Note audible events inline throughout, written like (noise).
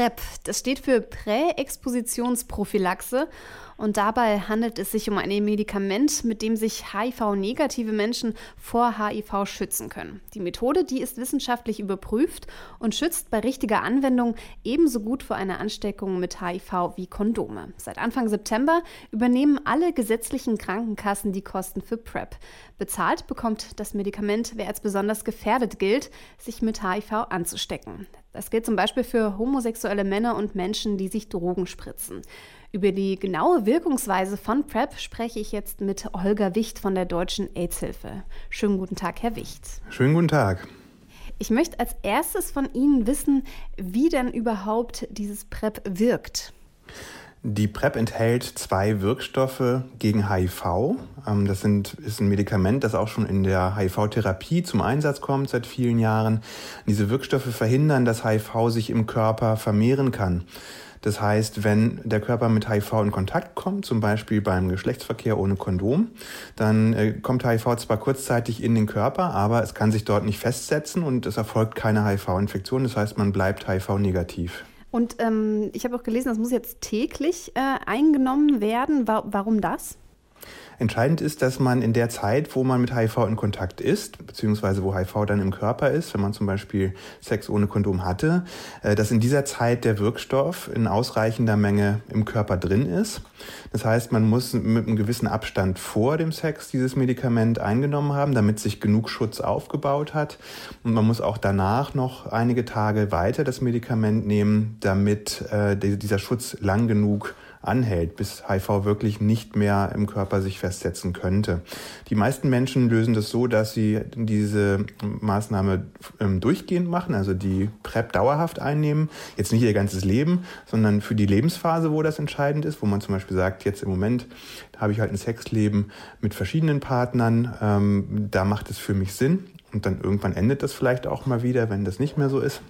PrEP, das steht für Präexpositionsprophylaxe und dabei handelt es sich um ein Medikament, mit dem sich HIV-negative Menschen vor HIV schützen können. Die Methode, die ist wissenschaftlich überprüft und schützt bei richtiger Anwendung ebenso gut vor einer Ansteckung mit HIV wie Kondome. Seit Anfang September übernehmen alle gesetzlichen Krankenkassen die Kosten für PrEP. Bezahlt bekommt das Medikament, wer als besonders gefährdet gilt, sich mit HIV anzustecken. Das gilt zum Beispiel für homosexuelle Männer und Menschen, die sich Drogen spritzen. Über die genaue Wirkungsweise von PrEP spreche ich jetzt mit Holger Wicht von der Deutschen AIDS-Hilfe. Schönen guten Tag, Herr Wicht. Schönen guten Tag. Ich möchte als erstes von Ihnen wissen, wie denn überhaupt dieses PrEP wirkt. Die PrEP enthält zwei Wirkstoffe gegen HIV. Ähm, das sind, ist ein Medikament, das auch schon in der HIV-Therapie zum Einsatz kommt seit vielen Jahren. Diese Wirkstoffe verhindern, dass HIV sich im Körper vermehren kann. Das heißt, wenn der Körper mit HIV in Kontakt kommt, zum Beispiel beim Geschlechtsverkehr ohne Kondom, dann äh, kommt HIV zwar kurzzeitig in den Körper, aber es kann sich dort nicht festsetzen und es erfolgt keine HIV-Infektion. Das heißt, man bleibt HIV-negativ. Und ähm, ich habe auch gelesen, das muss jetzt täglich äh, eingenommen werden. Wa warum das? Entscheidend ist, dass man in der Zeit, wo man mit HIV in Kontakt ist, beziehungsweise wo HIV dann im Körper ist, wenn man zum Beispiel Sex ohne Kondom hatte, äh, dass in dieser Zeit der Wirkstoff in ausreichender Menge im Körper drin ist. Das heißt, man muss mit einem gewissen Abstand vor dem Sex dieses Medikament eingenommen haben, damit sich genug Schutz aufgebaut hat. Und man muss auch danach noch einige Tage weiter das Medikament nehmen, damit äh, dieser Schutz lang genug anhält, bis HIV wirklich nicht mehr im Körper sich festsetzen könnte. Die meisten Menschen lösen das so, dass sie diese Maßnahme ähm, durchgehend machen, also die PrEP dauerhaft einnehmen. Jetzt nicht ihr ganzes Leben, sondern für die Lebensphase, wo das entscheidend ist, wo man zum Beispiel sagt, jetzt im Moment habe ich halt ein Sexleben mit verschiedenen Partnern, ähm, da macht es für mich Sinn. Und dann irgendwann endet das vielleicht auch mal wieder, wenn das nicht mehr so ist.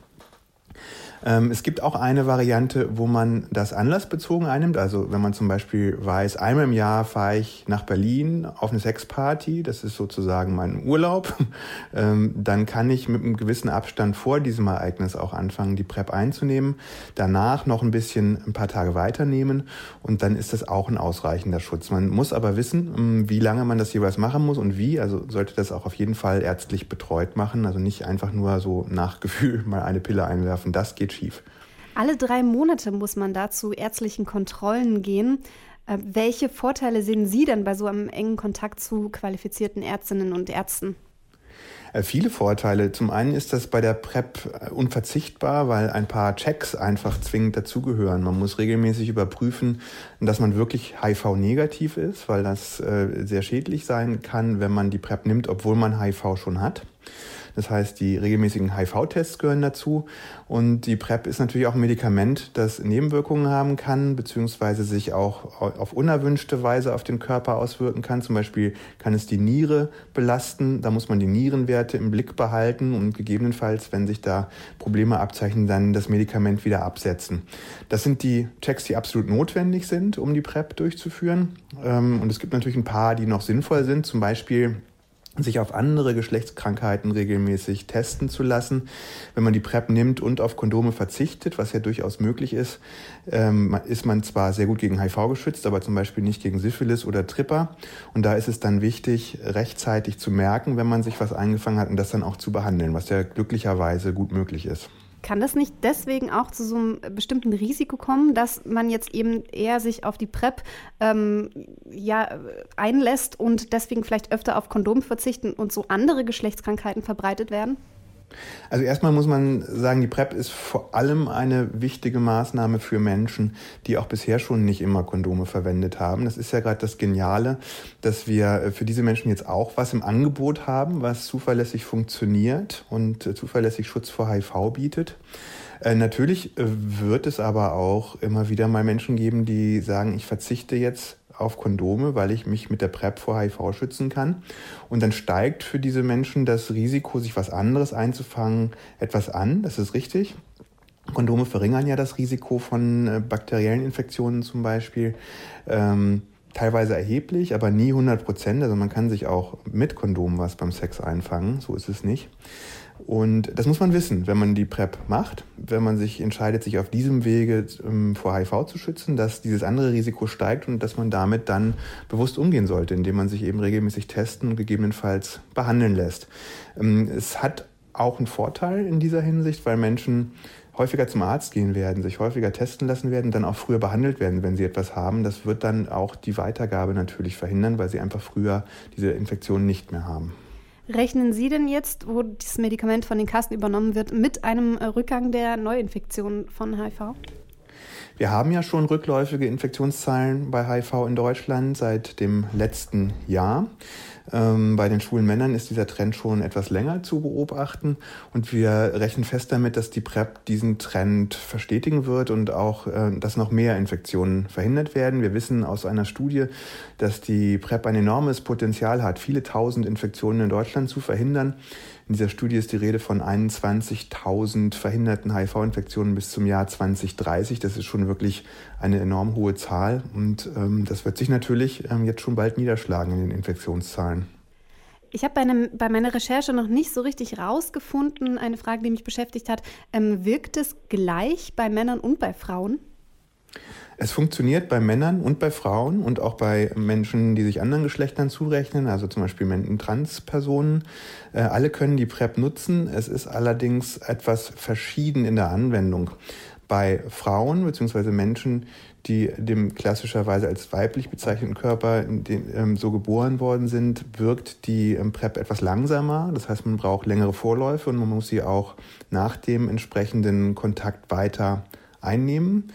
Ähm, es gibt auch eine Variante, wo man das anlassbezogen einnimmt. Also wenn man zum Beispiel weiß, einmal im Jahr fahre ich nach Berlin auf eine Sexparty, das ist sozusagen mein Urlaub, (laughs) ähm, dann kann ich mit einem gewissen Abstand vor diesem Ereignis auch anfangen, die PrEP einzunehmen. Danach noch ein bisschen ein paar Tage weiternehmen und dann ist das auch ein ausreichender Schutz. Man muss aber wissen, ähm, wie lange man das jeweils machen muss und wie. Also sollte das auch auf jeden Fall ärztlich betreut machen. Also nicht einfach nur so nach Gefühl (laughs) mal eine Pille einwerfen. Das geht geht schief. Alle drei Monate muss man da zu ärztlichen Kontrollen gehen. Äh, welche Vorteile sehen Sie denn bei so einem engen Kontakt zu qualifizierten Ärztinnen und Ärzten? Äh, viele Vorteile. Zum einen ist das bei der PrEP äh, unverzichtbar, weil ein paar Checks einfach zwingend dazugehören. Man muss regelmäßig überprüfen, dass man wirklich HIV-negativ ist, weil das sehr schädlich sein kann, wenn man die PrEP nimmt, obwohl man HIV schon hat. Das heißt, die regelmäßigen HIV-Tests gehören dazu. Und die PrEP ist natürlich auch ein Medikament, das Nebenwirkungen haben kann, beziehungsweise sich auch auf unerwünschte Weise auf den Körper auswirken kann. Zum Beispiel kann es die Niere belasten. Da muss man die Nierenwerte im Blick behalten und gegebenenfalls, wenn sich da Probleme abzeichnen, dann das Medikament wieder absetzen. Das sind die Checks, die absolut notwendig sind, um die PrEP durchzuführen. Ähm, und es gibt natürlich ein paar, die noch sinnvoll sind. Zum Beispiel sich auf andere Geschlechtskrankheiten regelmäßig testen zu lassen. Wenn man die PrEP nimmt und auf Kondome verzichtet, was ja durchaus möglich ist, ähm, ist man zwar sehr gut gegen HIV geschützt, aber zum Beispiel nicht gegen Syphilis oder Tripper. Und da ist es dann wichtig, rechtzeitig zu merken, wenn man sich was eingefangen hat und das dann auch zu behandeln, was ja glücklicherweise gut möglich ist. Kann das nicht deswegen auch zu so einem bestimmten Risiko kommen, dass man jetzt eben eher sich auf die PrEP ähm, ja, einlässt und deswegen vielleicht öfter auf Kondom verzichten und so andere Geschlechtskrankheiten verbreitet werden? Also erstmal muss man sagen, die PrEP ist vor allem eine wichtige Maßnahme für Menschen, die auch bisher schon nicht immer Kondome verwendet haben. Das ist ja gerade das Geniale, dass wir für diese Menschen jetzt auch was im Angebot haben, was zuverlässig funktioniert und zuverlässig Schutz vor HIV bietet. Äh, natürlich wird es aber auch immer wieder mal Menschen geben, die sagen, ich verzichte jetzt auf Kondome, weil ich mich mit der PrEP vor HIV schützen kann. Und dann steigt für diese Menschen das Risiko, sich was anderes einzufangen, etwas an. Das ist richtig. Kondome verringern ja das Risiko von äh, bakteriellen Infektionen zum Beispiel. Ähm, teilweise erheblich, aber nie 100 Prozent. Also man kann sich auch mit Kondom was beim Sex einfangen, so ist es nicht. Und das muss man wissen, wenn man die PrEP macht, wenn man sich entscheidet, sich auf diesem Wege ähm, vor HIV zu schützen, dass dieses andere Risiko steigt und dass man damit dann bewusst umgehen sollte, indem man sich eben regelmäßig testen und gegebenenfalls behandeln lässt. Ähm, es hat auch einen Vorteil in dieser Hinsicht, weil Menschen häufiger zum Arzt gehen werden, sich häufiger testen lassen werden, dann auch früher behandelt werden, wenn sie etwas haben. Das wird dann auch die Weitergabe natürlich verhindern, weil sie einfach früher diese Infektion nicht mehr haben. Rechnen Sie denn jetzt, wo dieses Medikament von den Kassen übernommen wird, mit einem Rückgang der Neuinfektionen von HIV? Wir haben ja schon rückläufige Infektionszahlen bei HIV in Deutschland seit dem letzten Jahr. Ähm, bei den schwulen Männern ist dieser Trend schon etwas länger zu beobachten und wir rechnen fest damit, dass die PrEP diesen Trend verstetigen wird und auch, äh, dass noch mehr Infektionen verhindert werden. Wir wissen aus einer Studie, dass die PrEP ein enormes Potenzial hat, viele tausend Infektionen in Deutschland zu verhindern. In dieser Studie ist die Rede von 21.000 verhinderten HIV-Infektionen bis zum Jahr 2030. Das ist schon wirklich eine enorm hohe Zahl und ähm, das wird sich natürlich ähm, jetzt schon bald niederschlagen in den Infektionszahlen. Ich habe bei, bei, meiner Recherche noch nicht so richtig rausgefunden, eine Frage, die mich beschäftigt hat. Ähm, wirkt es gleich bei Männern und bei Frauen? Es funktioniert bei Männern und bei Frauen und auch bei Menschen, die sich anderen Geschlechtern zurechnen, also zum Beispiel Transpersonen. Äh, alle können die PrEP nutzen. Es ist allerdings etwas verschieden in der Anwendung. Bei Frauen bzw. Menschen, die dem klassischerweise als weiblich bezeichneten Körper ähm, so geboren worden sind, wirkt die ähm, PrEP etwas langsamer. Das heißt, man braucht längere Vorläufe und man muss sie auch nach dem entsprechenden Kontakt weiter einnehmen.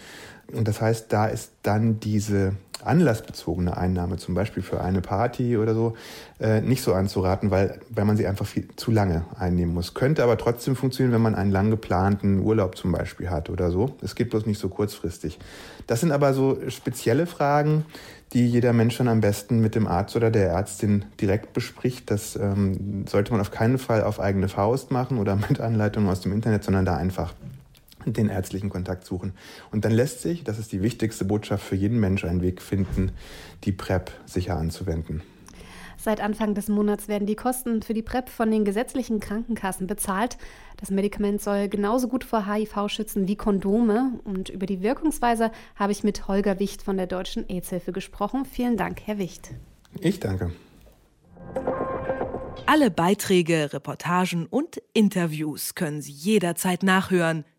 Und das heißt, da ist dann diese anlassbezogene Einnahme, zum Beispiel für eine Party oder so, äh, nicht so anzuraten, weil, weil man sie einfach viel zu lange einnehmen muss. Könnte aber trotzdem funktionieren, wenn man einen lang geplanten Urlaub zum Beispiel hat oder so. Es geht bloß nicht so kurzfristig. Das sind aber so spezielle Fragen, die jeder Mensch dann am besten mit dem Arzt oder der Ärztin direkt bespricht. Das ähm, sollte man auf keinen Fall auf eigene Faust machen oder mit Anleitungen aus dem Internet, sondern da einfach den ärztlichen Kontakt suchen. Und dann lässt sich, das ist die wichtigste Botschaft für jeden Mensch, einen Weg finden, die PrEP sicher anzuwenden. Seit Anfang des Monats werden die Kosten für die PrEP von den gesetzlichen Krankenkassen bezahlt. Das Medikament soll genauso gut vor HIV schützen wie Kondome. Und über die Wirkungsweise habe ich mit Holger Wicht von der Deutschen AIDS-Hilfe gesprochen. Vielen Dank, Herr Wicht. Ich danke. Alle Beiträge, Reportagen und Interviews können Sie jederzeit nachhören